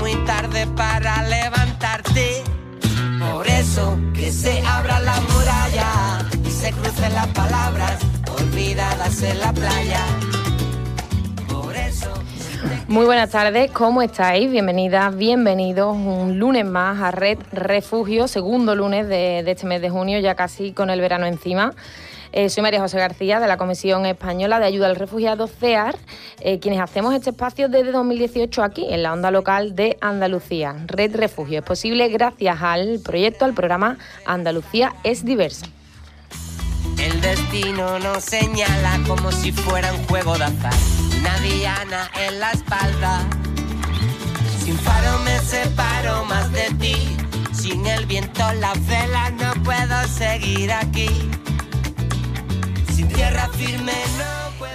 Muy tarde para levantarte. Muy buenas tardes, ¿cómo estáis? Bienvenidas, bienvenidos un lunes más a Red Refugio, segundo lunes de, este mes de junio, ya casi con el verano encima. Eh, soy María José García de la Comisión Española de Ayuda al Refugiado CEAR, eh, quienes hacemos este espacio desde 2018 aquí en la onda local de Andalucía. Red Refugio es posible gracias al proyecto, al programa Andalucía es diversa. El destino nos señala como si fuera un juego de azar una diana en la espalda. Sin faro me separo más de ti. Sin el viento la vela no puedo seguir aquí.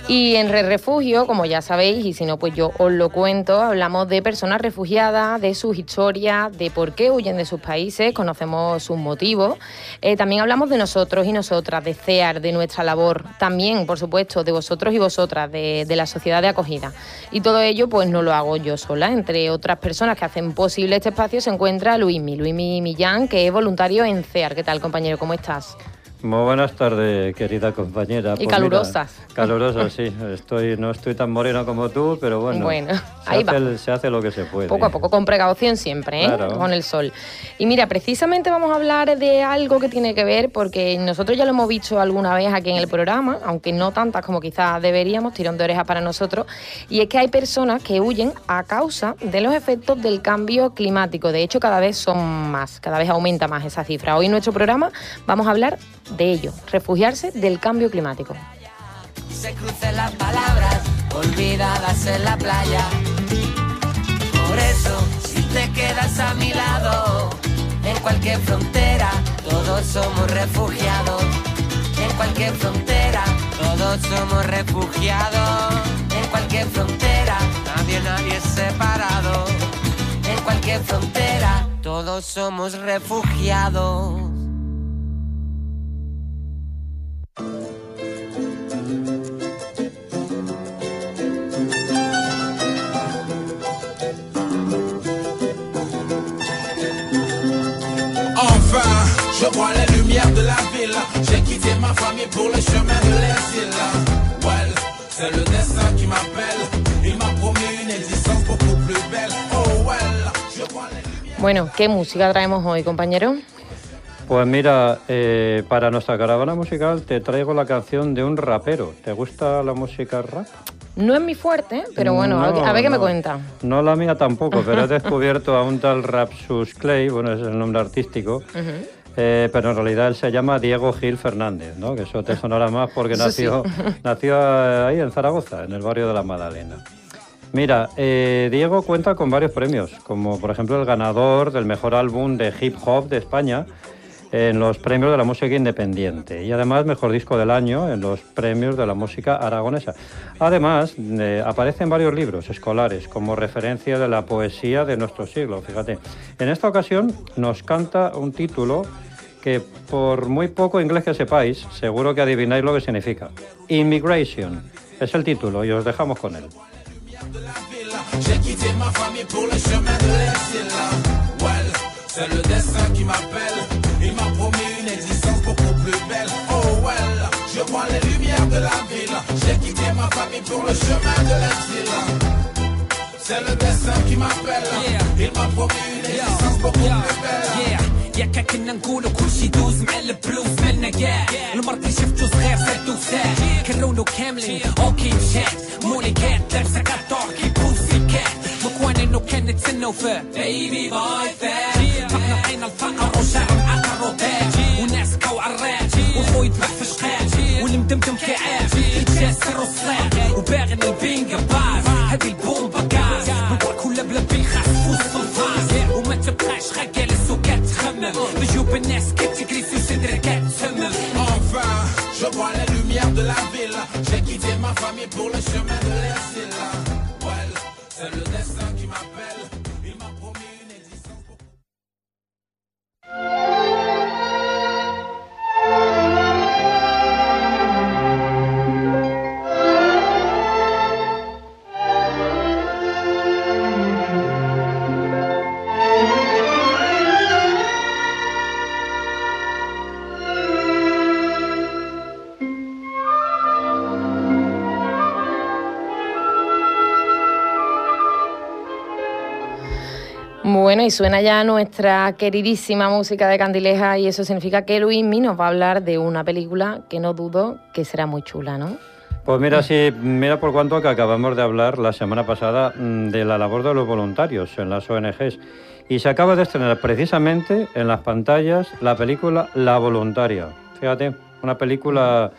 Y en Red Refugio, como ya sabéis, y si no, pues yo os lo cuento, hablamos de personas refugiadas, de sus historias, de por qué huyen de sus países, conocemos sus motivos. Eh, también hablamos de nosotros y nosotras, de CEAR, de nuestra labor, también, por supuesto, de vosotros y vosotras, de, de la sociedad de acogida. Y todo ello, pues no lo hago yo sola. Entre otras personas que hacen posible este espacio se encuentra Luismi, Luismi Millán, que es voluntario en CEAR. ¿Qué tal, compañero? ¿Cómo estás? Muy buenas tardes, querida compañera. Y pues calurosas. calurosas, sí. Estoy, no estoy tan morena como tú, pero bueno, bueno se, ahí hace, va. se hace lo que se puede. Poco a poco, con precaución siempre, ¿eh? con el sol. Y mira, precisamente vamos a hablar de algo que tiene que ver, porque nosotros ya lo hemos visto alguna vez aquí en el programa, aunque no tantas como quizás deberíamos, tirón de oreja para nosotros, y es que hay personas que huyen a causa de los efectos del cambio climático. De hecho, cada vez son más, cada vez aumenta más esa cifra. Hoy en nuestro programa vamos a hablar de ello, refugiarse del cambio climático. Se crucen las palabras olvidadas en la playa. Por eso, si te quedas a mi lado, en cualquier frontera, todos somos refugiados. En cualquier frontera, todos somos refugiados. En cualquier frontera, nadie, nadie es separado. En cualquier frontera, todos somos refugiados. Ma famille pour le chemin de l'exil. Well, c'est le destin qui m'appelle. Il m'a promis une existence beaucoup plus belle. Oh well, je vois les lumières. Bueno, ¿qué música traemos hoy, compañero? Pues mira, eh, para nuestra caravana musical te traigo la canción de un rapero. ¿Te gusta la música rap? No es mi fuerte, pero bueno, a ver qué me cuenta. No la mía tampoco, pero he descubierto a un tal Rapsus Clay, bueno, es el nombre artístico, eh, pero en realidad él se llama Diego Gil Fernández, ¿no? que eso te sonará más porque nació, nació ahí en Zaragoza, en el barrio de la Madalena. Mira, eh, Diego cuenta con varios premios, como por ejemplo el ganador del mejor álbum de hip hop de España en los premios de la música independiente y además mejor disco del año en los premios de la música aragonesa. Además, eh, aparece en varios libros escolares como referencia de la poesía de nuestro siglo, fíjate. En esta ocasión nos canta un título que por muy poco inglés que sepáis, seguro que adivináis lo que significa. Immigration es el título y os dejamos con él. Belle. Oh well, je vois les lumières de la ville. J'ai quitté ma famille pour le chemin de l'exil. c'est le destin qui m'appelle. Il m'a promis une existence beaucoup plus belle. ياك كنا نقولوا كل شي يدوز مع البلوز مالنا كاع المرضي شفتو صغير سدو ساع كرونو كاملين أوكي مشات مولي كات دارسة كاتور كي بوسي كات مكوان انه كان نتسنو في بيبي باي فات فقنا لقينا الفقر وطاج وناس كو خو يذبح في شقاع والمدمدم كعاب يتكسر وصلاق وباغي البينغ باز هذه البومبا كاز مبارك ولا بلا بالخاص وسط الفاز وما تبقاش غا جالس وكتخمم. نجوب الناس كي Y suena ya nuestra queridísima música de Candileja y eso significa que Luismi nos va a hablar de una película que no dudo que será muy chula, ¿no? Pues mira, sí, mira por cuanto que acabamos de hablar la semana pasada mm, de la labor de los voluntarios en las ONGs y se acaba de estrenar precisamente en las pantallas la película La Voluntaria. Fíjate, una película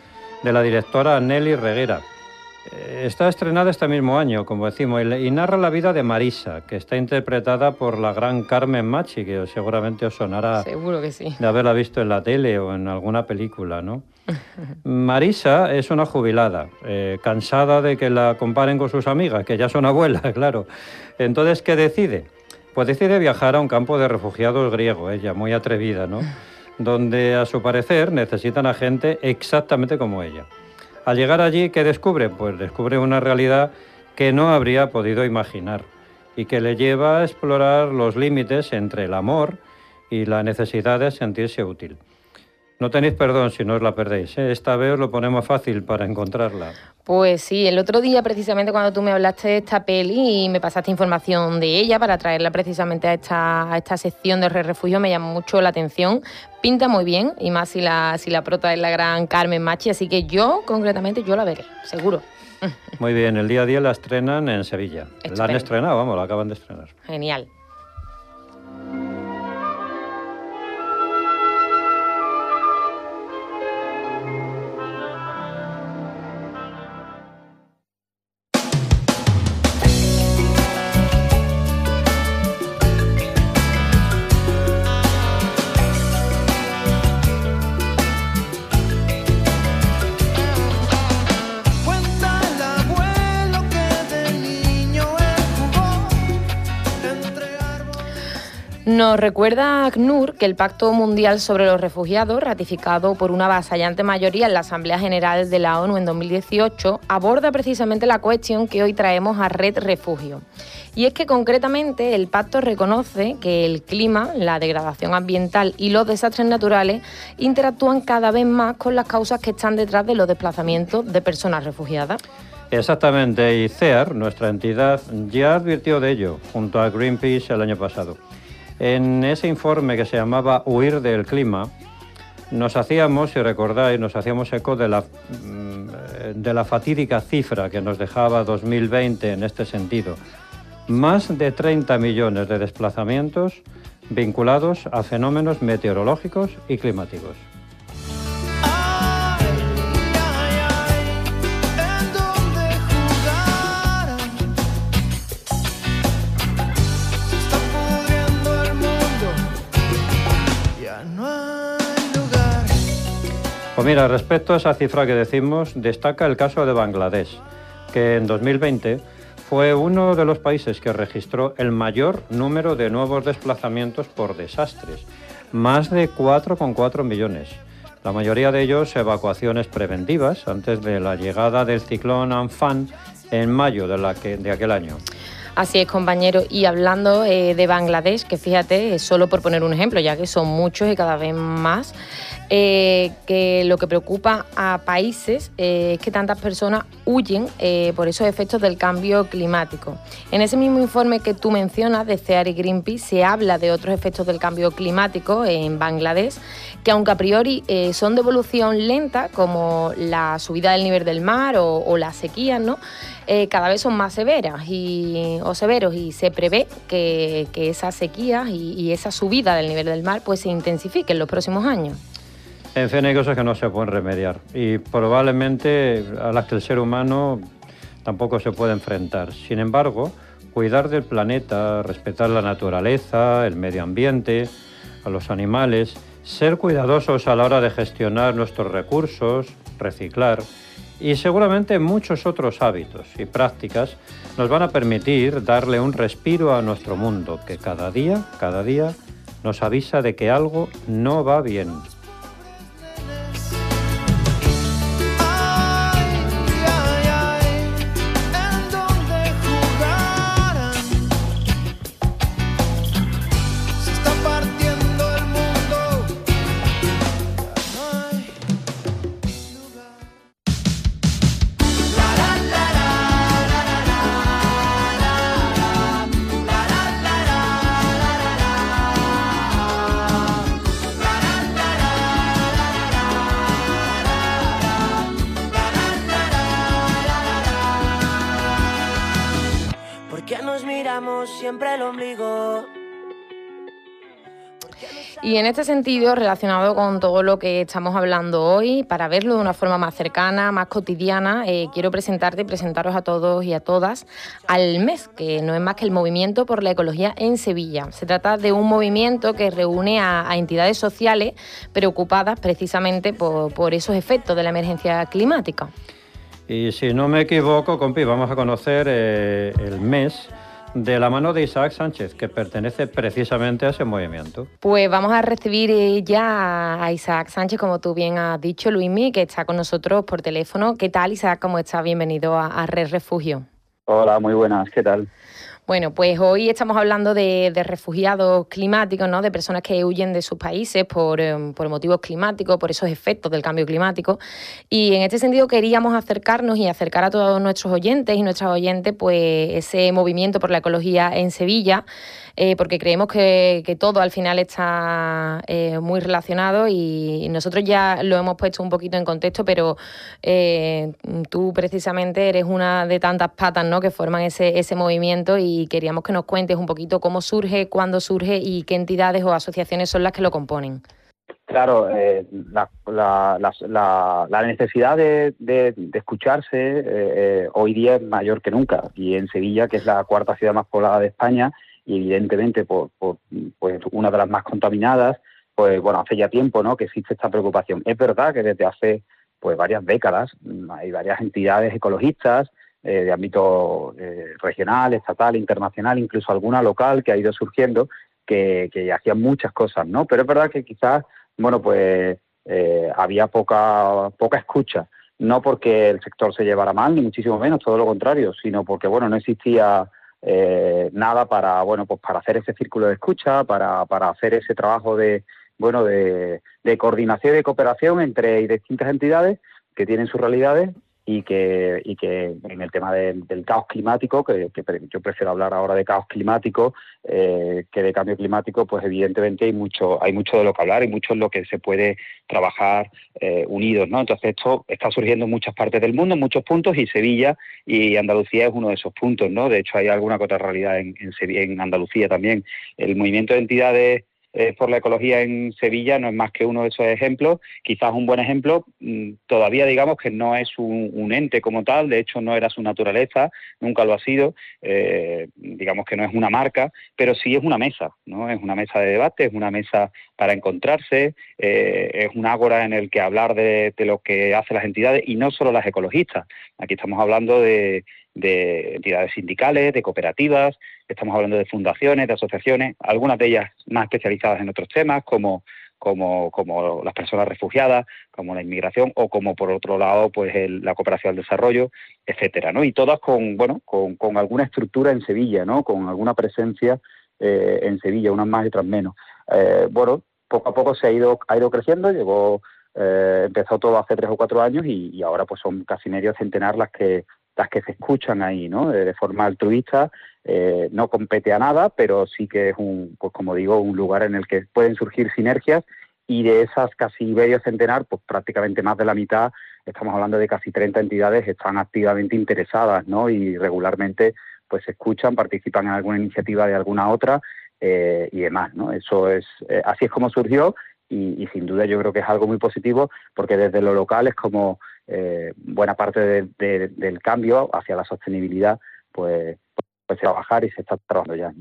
de la directora Nelly Reguera. Eh, Está estrenada este mismo año, como decimos, y narra la vida de Marisa, que está interpretada por la gran Carmen Machi, que seguramente os sonará Seguro que sí. de haberla visto en la tele o en alguna película, ¿no? Marisa es una jubilada, eh, cansada de que la comparen con sus amigas, que ya son abuelas, claro. Entonces, ¿qué decide? Pues decide viajar a un campo de refugiados griego, ella, muy atrevida, ¿no? Donde, a su parecer, necesitan a gente exactamente como ella. Al llegar allí, ¿qué descubre? Pues descubre una realidad que no habría podido imaginar y que le lleva a explorar los límites entre el amor y la necesidad de sentirse útil. No tenéis perdón si no os la perdéis. ¿eh? Esta vez os lo ponemos fácil para encontrarla. Pues sí, el otro día precisamente cuando tú me hablaste de esta peli y me pasaste información de ella para traerla precisamente a esta, a esta sección de Re refugio me llamó mucho la atención. Pinta muy bien y más si la, si la prota es la gran Carmen Machi, así que yo concretamente yo la veré, seguro. Muy bien, el día a día la estrenan en Sevilla. La han estrenado, vamos, la acaban de estrenar. Genial. Nos recuerda ACNUR que el Pacto Mundial sobre los Refugiados, ratificado por una avasallante mayoría en la Asamblea General de la ONU en 2018, aborda precisamente la cuestión que hoy traemos a Red Refugio. Y es que concretamente el pacto reconoce que el clima, la degradación ambiental y los desastres naturales interactúan cada vez más con las causas que están detrás de los desplazamientos de personas refugiadas. Exactamente, y CEAR, nuestra entidad, ya advirtió de ello junto a Greenpeace el año pasado. En ese informe que se llamaba Huir del clima, nos hacíamos, si recordáis, nos hacíamos eco de la, mm, de la fatídica cifra que nos dejaba 2020 en este sentido. Más de 30 millones de desplazamientos vinculados a fenómenos meteorológicos y climáticos. Pues mira, respecto a esa cifra que decimos, destaca el caso de Bangladesh, que en 2020 fue uno de los países que registró el mayor número de nuevos desplazamientos por desastres, más de 4,4 millones. La mayoría de ellos evacuaciones preventivas antes de la llegada del ciclón Amphan en mayo de aquel año. Así es, compañero. Y hablando eh, de Bangladesh, que fíjate, eh, solo por poner un ejemplo, ya que son muchos y cada vez más, eh, que lo que preocupa a países es que tantas personas huyen por esos efectos del cambio climático. En ese mismo informe que tú mencionas de CEAR y Greenpeace se habla de otros efectos del cambio climático en Bangladesh que aunque a priori son de evolución lenta, como la subida del nivel del mar o, o las sequías, ¿no? Eh, cada vez son más severas y, o severos y se prevé que, que esas sequías y, y esa subida del nivel del mar pues se intensifique en los próximos años. En fin, hay cosas que no se pueden remediar y probablemente a las que el ser humano tampoco se puede enfrentar. Sin embargo, cuidar del planeta, respetar la naturaleza, el medio ambiente, a los animales, ser cuidadosos a la hora de gestionar nuestros recursos, reciclar y seguramente muchos otros hábitos y prácticas nos van a permitir darle un respiro a nuestro mundo que cada día, cada día nos avisa de que algo no va bien. Y en este sentido, relacionado con todo lo que estamos hablando hoy, para verlo de una forma más cercana, más cotidiana, eh, quiero presentarte y presentaros a todos y a todas al MES, que no es más que el Movimiento por la Ecología en Sevilla. Se trata de un movimiento que reúne a, entidades sociales preocupadas precisamente por, por esos efectos de la emergencia climática. Y si no me equivoco, compi, vamos a conocer eh, el mes de la mano de Isaac Sánchez, que pertenece precisamente a ese movimiento. Pues vamos a recibir eh, ya a Isaac Sánchez, como tú bien has dicho, Luismi, que está con nosotros por teléfono. ¿Qué tal, Isaac? ¿Cómo estás? Bienvenido a, a Red Refugio. Hola, muy buenas, ¿qué tal? Bueno, pues hoy estamos hablando de, refugiados climáticos, ¿no? De personas que huyen de sus países por, eh, por motivos climáticos, por esos efectos del cambio climático. Y en este sentido queríamos acercarnos y acercar a todos nuestros oyentes y nuestras oyentes, pues ese movimiento por la ecología en Sevilla, eh, porque creemos que, que todo al final está eh, muy relacionado y nosotros ya lo hemos puesto un poquito en contexto, pero eh, tú precisamente eres una de tantas patas ¿no? que forman ese, ese movimiento y queríamos que nos cuentes un poquito cómo surge, cuándo surge y qué entidades o asociaciones son las que lo componen. Claro, eh, la, necesidad de escucharse eh, eh, hoy día es mayor que nunca. Y en Sevilla, que es la cuarta ciudad más poblada de España, y evidentemente por, por, pues una de las más contaminadas, pues bueno, hace ya tiempo ¿no? que existe esta preocupación. Es verdad que desde hace pues varias décadas mm, hay varias entidades ecologistas eh, de ámbito eh, regional, estatal, internacional, incluso alguna local que ha ido surgiendo, que, hacían muchas cosas, ¿no? Pero es verdad que quizás bueno, pues eh, había poca, poca escucha. No porque el sector se llevara mal, ni muchísimo menos, todo lo contrario, sino porque, bueno, no existía eh, nada para, bueno, pues para hacer ese círculo de escucha, para, para hacer ese trabajo de, bueno, de, de coordinación y de cooperación entre distintas entidades que tienen sus realidades y que, y que en el tema del, del caos climático, que, yo prefiero hablar ahora de caos climático eh, que de cambio climático, pues evidentemente hay mucho, hay mucho de lo que hablar y mucho en lo que se puede trabajar eh, unidos, ¿no? Entonces esto está surgiendo en muchas partes del mundo, en muchos puntos, y Sevilla y Andalucía es uno de esos puntos, ¿no? De hecho hay alguna otra realidad en, en, en Andalucía también. El movimiento de entidades eh, por la ecología en Sevilla no es más que uno de esos ejemplos, quizás un buen ejemplo, mm, todavía digamos que no es un, ente como tal, de hecho no era su naturaleza, nunca lo ha sido, eh, digamos que no es una marca, pero sí es una mesa, ¿no? Es una mesa de debate, es una mesa para encontrarse, eh, es un ágora en el que hablar de, de lo que hacen las entidades y no solo las ecologistas. Aquí estamos hablando de, de entidades sindicales, de cooperativas, estamos hablando de fundaciones, de asociaciones, algunas de ellas más especializadas en otros temas, como como, como las personas refugiadas, como la inmigración o como por otro lado pues la cooperación al desarrollo, etcétera, ¿no? Y todas con bueno con, con alguna estructura en Sevilla, ¿no? Con alguna presencia eh, en Sevilla, unas más y otras menos. Eh, bueno, poco a poco se ha ido ha ido creciendo, llegó eh, empezó todo hace tres o cuatro años y, ahora pues son casi medio centenar las que las que se escuchan ahí, ¿no? De, forma altruista, no compete a nada, pero sí que es un, pues como digo, un lugar en el que pueden surgir sinergias y de esas casi medio centenar, pues prácticamente más de la mitad, estamos hablando de casi 30 entidades, están activamente interesadas, ¿no? Y regularmente pues escuchan, participan en alguna iniciativa de alguna otra eh, y demás, ¿no? Eso es, eh, así es como surgió y, sin duda yo creo que es algo muy positivo porque desde lo local es como eh, buena parte del cambio hacia la sostenibilidad, pues, pues trabajar y se está trabajando ya.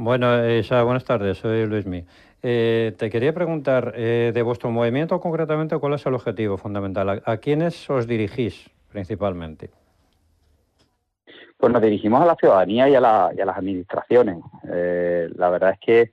Bueno, Isa, buenas tardes, soy Luismi. Eh, te quería preguntar, eh, de vuestro movimiento concretamente, ¿cuál es el objetivo fundamental? ¿A, quiénes os dirigís principalmente? Pues nos dirigimos a la ciudadanía y a, las administraciones. Eh, la verdad es que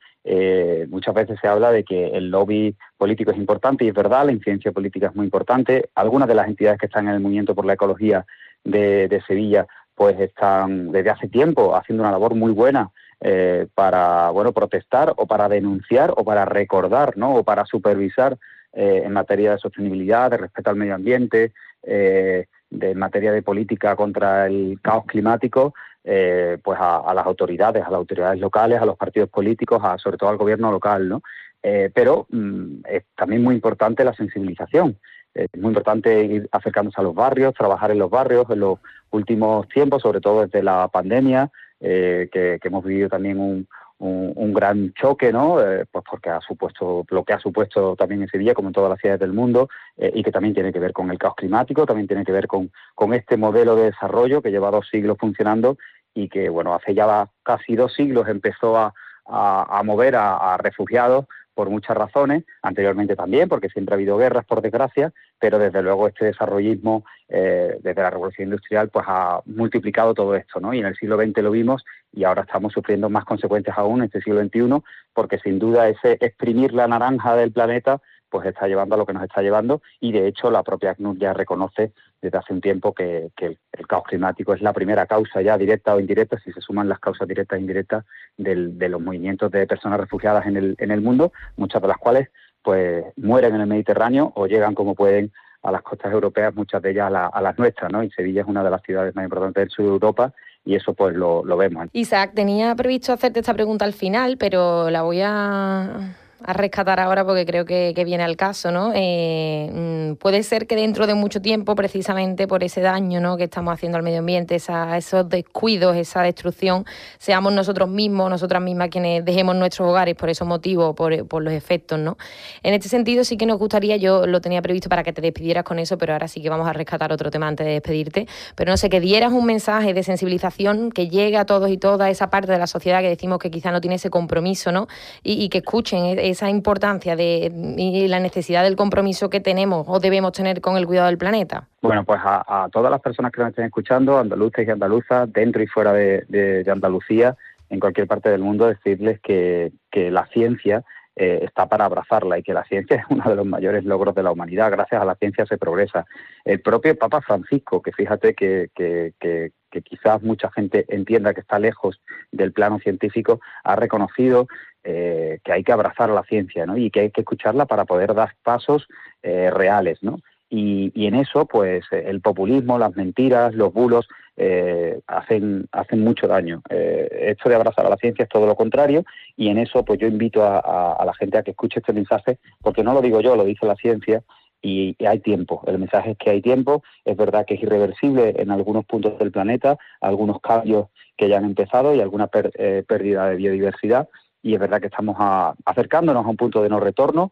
muchas veces se habla de que el lobby político es importante y es verdad, la incidencia política es muy importante. Algunas de las entidades que están en el movimiento por la ecología de Sevilla pues están desde hace tiempo haciendo una labor muy buena eh, para bueno protestar o para denunciar o para recordar ¿no? o para supervisar eh, en materia de sostenibilidad, de respeto al medio ambiente, eh, de materia de política contra el caos climático, pues a, las autoridades, a las autoridades locales, a los partidos políticos, a, sobre todo al gobierno local, ¿no? pero mm, es también muy importante la sensibilización. Es muy importante ir acercándose a los barrios, trabajar en los barrios en los últimos tiempos, sobre todo desde la pandemia, eh, que, hemos vivido también un, un, gran choque, ¿no? Eh, pues porque ha supuesto lo que ha supuesto también en Sevilla, como en todas las ciudades del mundo, eh, y que también tiene que ver con el caos climático, también tiene que ver con, con este modelo de desarrollo que lleva dos siglos funcionando y que, bueno, hace ya casi dos siglos empezó a, a, mover a refugiados por muchas razones, anteriormente también, porque siempre ha habido guerras, por desgracia, pero desde luego este desarrollismo eh, desde la revolución industrial pues ha multiplicado todo esto, ¿no? Y en el siglo XX lo vimos y ahora estamos sufriendo más consecuencias aún en este siglo XXI, porque sin duda ese exprimir la naranja del planeta pues está llevando a lo que nos está llevando y de hecho la propia ACNUR ya reconoce desde hace un tiempo que, el, caos climático es la primera causa ya directa o indirecta, si se suman las causas directas e indirectas de los movimientos de personas refugiadas en el, en el mundo, muchas de las cuales pues mueren en el Mediterráneo o llegan como pueden a las costas europeas, muchas de ellas a, las nuestras, ¿no? Y Sevilla es una de las ciudades más importantes del sur de Europa y eso pues lo, lo vemos. Isaac, tenía previsto hacerte esta pregunta al final, pero la voy a a rescatar ahora porque creo que, viene al caso, ¿no? Eh, mm, puede ser que dentro de mucho tiempo, precisamente por ese daño ¿no? que estamos haciendo al medio ambiente, esos descuidos, esa destrucción, seamos nosotros mismos, nosotras mismas quienes dejemos nuestros hogares por esos motivos, por, los efectos, ¿no? En este sentido sí que nos gustaría, yo lo tenía previsto para que te despidieras con eso, pero ahora sí que vamos a rescatar otro tema antes de despedirte, pero no sé, que dieras un mensaje de sensibilización que llegue a todos y todas esa parte de la sociedad que decimos que quizá no tiene ese compromiso, ¿no? Y, y que escuchen esa importancia de, y la necesidad del compromiso que tenemos o debemos tener con el cuidado del planeta? Bueno, pues a, todas las personas que nos estén escuchando, andaluces y andaluzas, dentro y fuera de, Andalucía, en cualquier parte del mundo, decirles que, la ciencia eh, está para abrazarla y que la ciencia es uno de los mayores logros de la humanidad. Gracias a la ciencia se progresa. El propio Papa Francisco, que fíjate que, que, que, quizás mucha gente entienda que está lejos del plano científico, ha reconocido eh, que hay que abrazar la ciencia ¿no? y que hay que escucharla para poder dar pasos eh, reales. ¿no? Y, en eso, pues el populismo, las mentiras, los bulos eh, hacen, hacen mucho daño. esto de abrazar a la ciencia es todo lo contrario y en eso pues yo invito a, la gente a que escuche este mensaje porque no lo digo yo, lo dice la ciencia y, hay tiempo. El mensaje es que hay tiempo. Es verdad que es irreversible en algunos puntos del planeta, algunos cambios que ya han empezado y alguna pérdida de biodiversidad, y es verdad que estamos acercándonos a un punto de no retorno,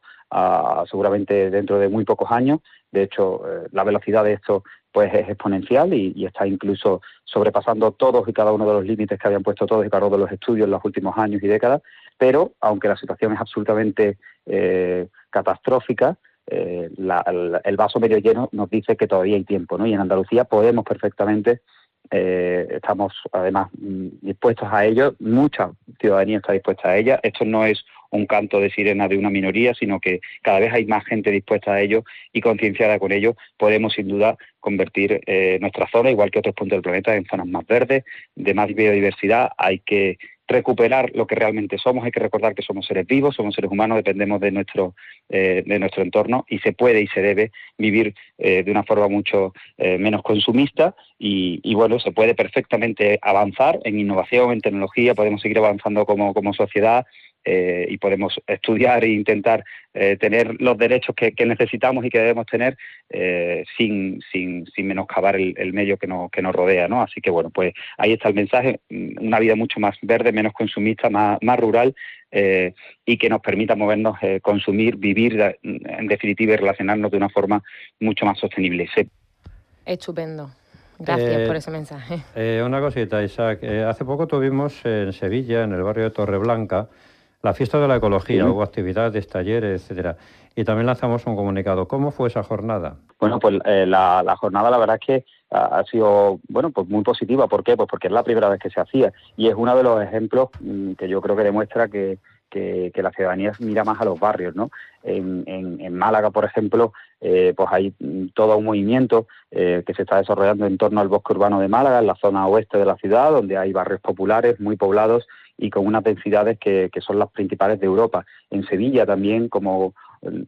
seguramente dentro de muy pocos años. De hecho, eh, la velocidad de esto pues es exponencial y, está incluso sobrepasando todos y cada uno de los límites que habían puesto todos y cada uno de los estudios en los últimos años y décadas. Pero, aunque la situación es absolutamente eh, catastrófica, eh, el, vaso medio lleno nos dice que todavía hay tiempo, ¿no? Y en Andalucía podemos perfectamente eh, estamos además mm, dispuestos a ello, mucha ciudadanía está dispuesta a ella. Esto no es un canto de sirena de una minoría, sino que cada vez hay más gente dispuesta a ello y concienciada con ello, podemos sin duda convertir eh, nuestra zona, igual que otros puntos del planeta, en zonas más verdes, de más biodiversidad. Hay que recuperar lo que realmente somos. Hay que recordar que somos seres vivos, somos seres humanos, dependemos de nuestro, eh, de nuestro entorno y se puede y se debe vivir eh, de una forma mucho eh, menos consumista y, y, bueno, se puede perfectamente avanzar en innovación, en tecnología, podemos seguir avanzando como, como sociedad eh, y podemos estudiar e intentar eh, tener los derechos que, que, necesitamos y que debemos tener eh, sin, sin, sin, menoscabar el, el, medio que nos, que nos rodea. ¿no? Así que bueno, pues ahí está el mensaje, mm, una vida mucho más verde, menos consumista, más, más rural eh, y que nos permita movernos, eh, consumir, vivir en definitiva y relacionarnos de una forma mucho más sostenible. Sí. Estupendo. Gracias eh, por ese mensaje. Eh, una cosita, Isaac. Eh, hace poco tuvimos en Sevilla, en el barrio de Torreblanca, la fiesta de la ecología, sí. hubo actividades, talleres, etcétera. Y también lanzamos un comunicado. ¿Cómo fue esa jornada? Bueno, pues eh, la, la, jornada la verdad es que ha, ha sido bueno pues muy positiva. ¿Por qué? Pues porque es la primera vez que se hacía y es uno de los ejemplos mmm, que yo creo que demuestra que, que, que, la ciudadanía mira más a los barrios, ¿no? En, en, en Málaga, por ejemplo, eh, pues hay todo un movimiento eh, que se está desarrollando en torno al bosque urbano de Málaga, en la zona oeste de la ciudad, donde hay barrios populares muy poblados y con unas densidades que, que son las principales de Europa. En Sevilla también, como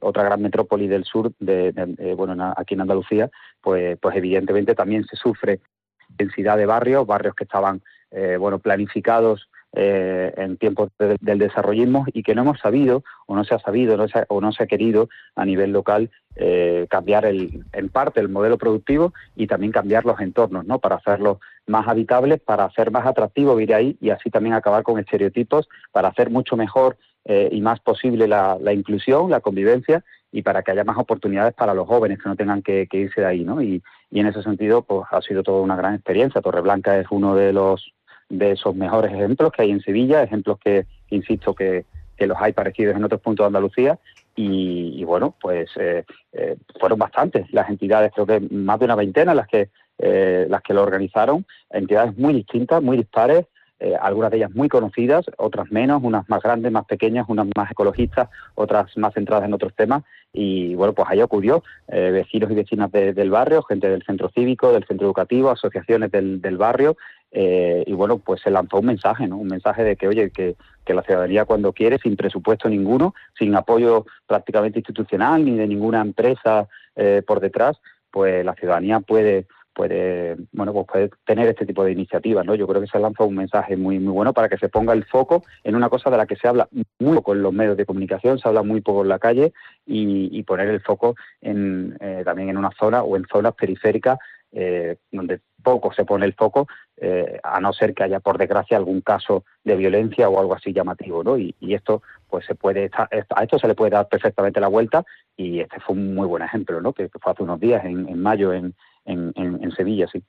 otra gran metrópoli del sur, de, de, de, bueno, aquí en Andalucía, pues, pues evidentemente también se sufre densidad de barrios, barrios que estaban eh, bueno planificados eh, en tiempos de, del desarrollismo y que no hemos sabido o no se ha sabido no se ha, o no se ha querido a nivel local eh, cambiar el, en parte el modelo productivo y también cambiar los entornos ¿no? para hacerlos más habitables, para hacer más atractivo vivir ahí y así también acabar con estereotipos, para hacer mucho mejor eh, y más posible la, la, inclusión, la convivencia y para que haya más oportunidades para los jóvenes que no tengan que, irse de ahí, ¿no? Y, y, en ese sentido, pues ha sido toda una gran experiencia. Torreblanca es uno de los de esos mejores ejemplos que hay en Sevilla, ejemplos que, insisto, que, que los hay parecidos en otros puntos de Andalucía y, bueno, pues eh, eh, fueron bastantes las entidades, creo que más de una veintena las que eh, las que lo organizaron, entidades muy distintas, muy dispares, eh, algunas de ellas muy conocidas, otras menos, unas más grandes, más pequeñas, unas más ecologistas, otras más centradas en otros temas. Y bueno, pues ahí ocurrió eh, vecinos y vecinas de, del barrio, gente del centro cívico, del centro educativo, asociaciones del, del barrio. Eh, y bueno, pues se lanzó un mensaje, ¿no? Un mensaje de que, oye, que, que la ciudadanía cuando quiere, sin presupuesto ninguno, sin apoyo prácticamente institucional ni de ninguna empresa eh, por detrás, pues la ciudadanía puede puede bueno pues puede tener este tipo de iniciativas no yo creo que se lanza un mensaje muy muy bueno para que se ponga el foco en una cosa de la que se habla muy poco en los medios de comunicación se habla muy poco en la calle y, y poner el foco en eh, también en una zona o en zonas periféricas eh, donde poco se pone el foco eh, a no ser que haya por desgracia algún caso de violencia o algo así llamativo no y, y esto pues se puede a esto se le puede dar perfectamente la vuelta y este fue un muy buen ejemplo no que, fue hace unos días en, en mayo en, en, en Sevilla, sí.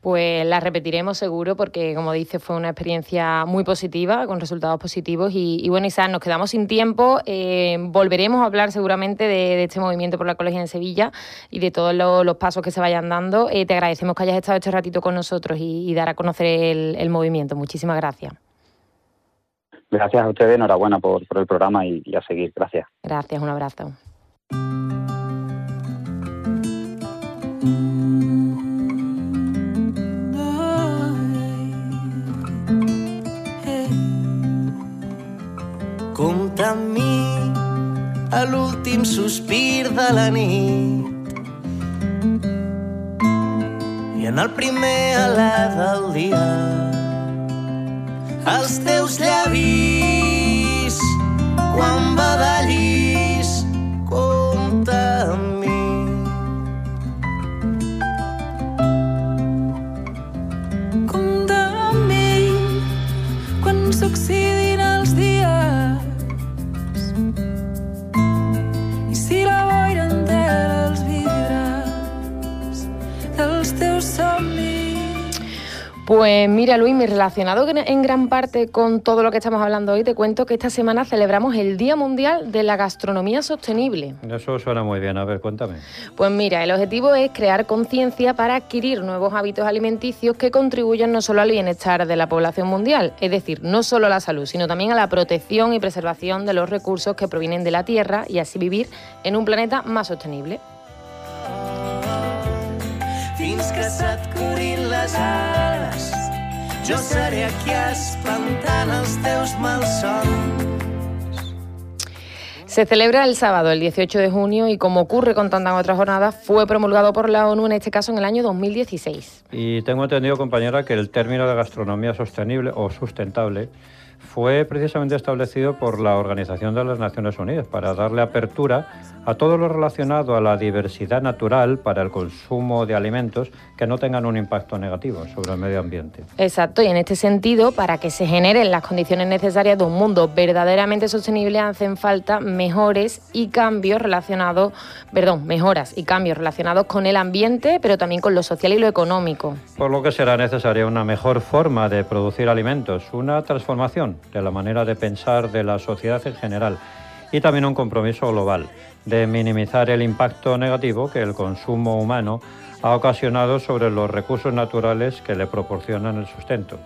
Pues la repetiremos seguro porque, como dice, fue una experiencia muy positiva, con resultados positivos. Y, y bueno, Isaac, nos quedamos sin tiempo. Eh, volveremos a hablar seguramente de, de, este movimiento por la ecología en Sevilla y de todos lo, los pasos que se vayan dando. Eh, te agradecemos que hayas estado este ratito con nosotros y, y dar a conocer el, el, movimiento. Muchísimas gracias. Gracias a ustedes, enhorabuena por, por el programa y, y a seguir. Gracias. Gracias, un abrazo. Amb mi a l'últim sospir de la nit. I en el primer alè del dia els teus llavis quan badallis compta amb mi. Compta amb mi quan s'oxidin els dies Pues mira, Luis, relacionado en gran parte con todo lo que estamos hablando hoy, te cuento que esta semana celebramos el Día Mundial de la Gastronomía Sostenible. Eso suena muy bien, a ver, cuéntame. Pues mira, el objetivo es crear conciencia para adquirir nuevos hábitos alimenticios que contribuyan no solo al bienestar de la población mundial, es decir, no solo a la salud, sino también a la protección y preservación de los recursos que provienen de la Tierra y así vivir en un planeta más sostenible. Fins que se't curin les ales. Jo seré aquí espantant els teus malsons. Se celebra el sábado, el 18 de junio, y como ocurre con tantas otras jornadas, fue promulgado por la ONU en este caso en el año 2016. Y tengo entendido, compañera, que el término de gastronomía sostenible o sustentable fue precisamente establecido por la Organización de las Naciones Unidas para darle apertura a todo lo relacionado a la diversidad natural para el consumo de alimentos que no tengan un impacto negativo sobre el medio ambiente. Exacto, y en este sentido, para que se generen las condiciones necesarias de un mundo verdaderamente sostenible, hacen falta mejores y cambios relacionados, perdón, mejoras y cambios relacionados con el ambiente, pero también con lo social y lo económico. Por lo que será necesaria una mejor forma de producir alimentos, una transformación de la manera de pensar de la sociedad en general y también un compromiso global de minimizar el impacto negativo que el consumo humano ha ocasionado sobre los recursos naturales que le proporcionan el sustento.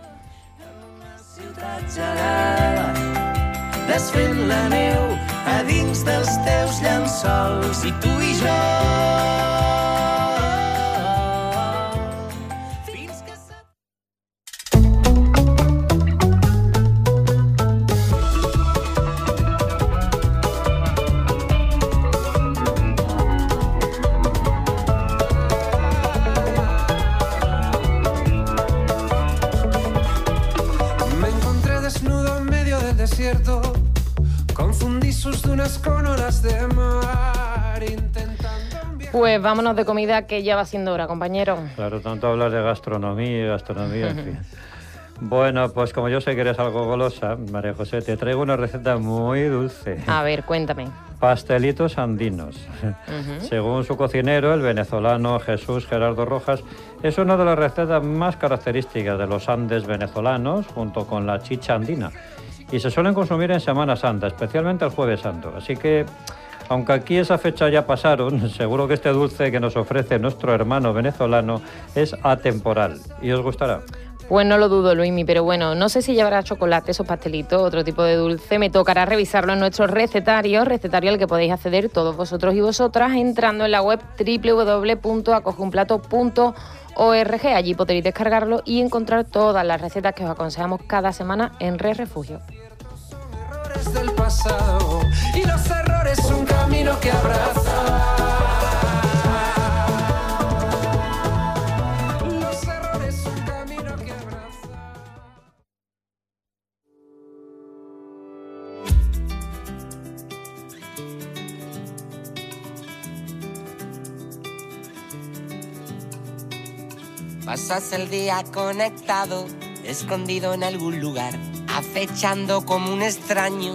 Pues vámonos de comida que ya va siendo hora, compañero. Claro, tanto hablar de gastronomía y gastronomía, en fin. Bueno, pues como yo sé que eres algo golosa, María José, te traigo una receta muy dulce. A ver, cuéntame. Pastelitos andinos. Según su cocinero, el venezolano Jesús Gerardo Rojas, es una de las recetas más características de los Andes venezolanos, junto con la chicha andina. Y se suelen consumir en Semana Santa, especialmente el Jueves Santo. Así que aunque aquí esa fecha ya pasaron, seguro que este dulce que nos ofrece nuestro hermano venezolano es atemporal y os gustará. Pues no lo dudo, Luismi, pero bueno, no sé si llevará chocolate, esos pastelitos, otro tipo de dulce. Me tocará revisarlo en nuestro recetario, recetario al que podéis acceder todos vosotros y vosotras entrando en la web www.acojunplato.org. Allí podréis descargarlo y encontrar todas las recetas que os aconsejamos cada semana en Re Refugio y los errores un camino que abraza. Los errores un camino que abraza. Pasas el día conectado, escondido en algún lugar acechando como un extraño,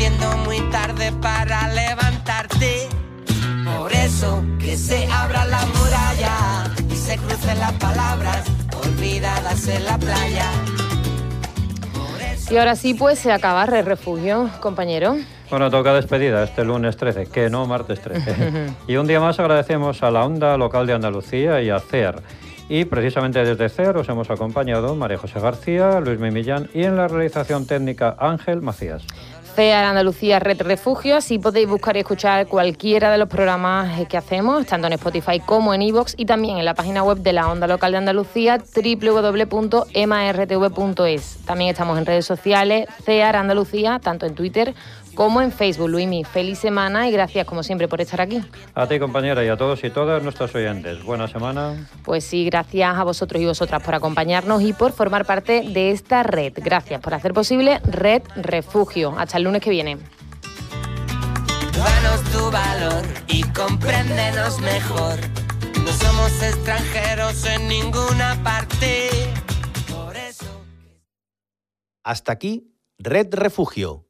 Haciendo muy tarde para levantarte. Por eso que se abra la muralla y se crucen las palabras olvidadas en la playa. Y ahora sí, pues se acaba el refugio, compañero. Bueno, toca despedida este lunes 13, que no martes 13. y un día más agradecemos a la Onda Local de Andalucía y a CER y precisamente desde CER os hemos acompañado María José García, Luis Mimillán y en la realización técnica Ángel Macías. CEAR Andalucía Red Refugio, así podéis buscar y escuchar cualquiera de los programas que hacemos, tanto en Spotify como en iVoox y también en la página web de la Onda Local de Andalucía, www.martv.es. También estamos en redes sociales, CEAR Andalucía, tanto en Twitter como en Facebook. Luimi, feliz semana y gracias como siempre por estar aquí. A ti compañera y a todos y todas nuestros oyentes. Buena semana. Pues sí, gracias a vosotros y vosotras por acompañarnos y por formar parte de esta red. Gracias por hacer posible Red Refugio. Hasta el lunes que viene. Danos tu valor y compréndenos mejor. No somos extranjeros en ninguna parte. Por eso. Hasta aquí, Red Refugio,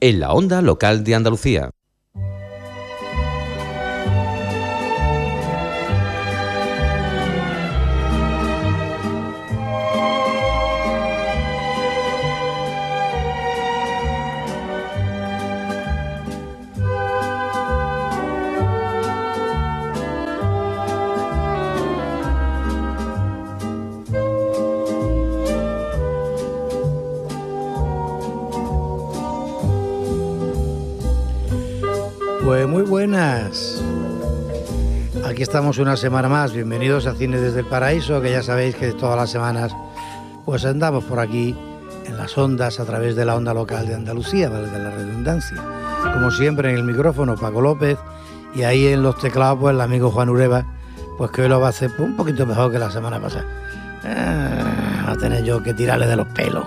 En la onda local de Andalucía. Aquí estamos una semana más. Bienvenidos a Cine desde el Paraíso, que ya sabéis que todas las semanas pues andamos por aquí en las ondas a través de la onda local de Andalucía, vale de la redundancia. Como siempre en el micrófono Paco López y ahí en los teclados pues el amigo Juan Ureva, pues que hoy lo va a hacer un poquito mejor que la semana pasada. Ah, va a tener yo que tirarle de los pelos.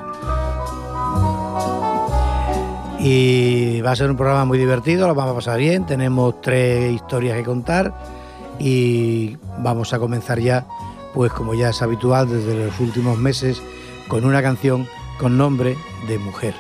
Y va a ser un programa muy divertido, lo vamos a pasar bien, tenemos tres historias que contar y vamos a comenzar ya, pues como ya es habitual desde los últimos meses, con una canción con nombre de mujer.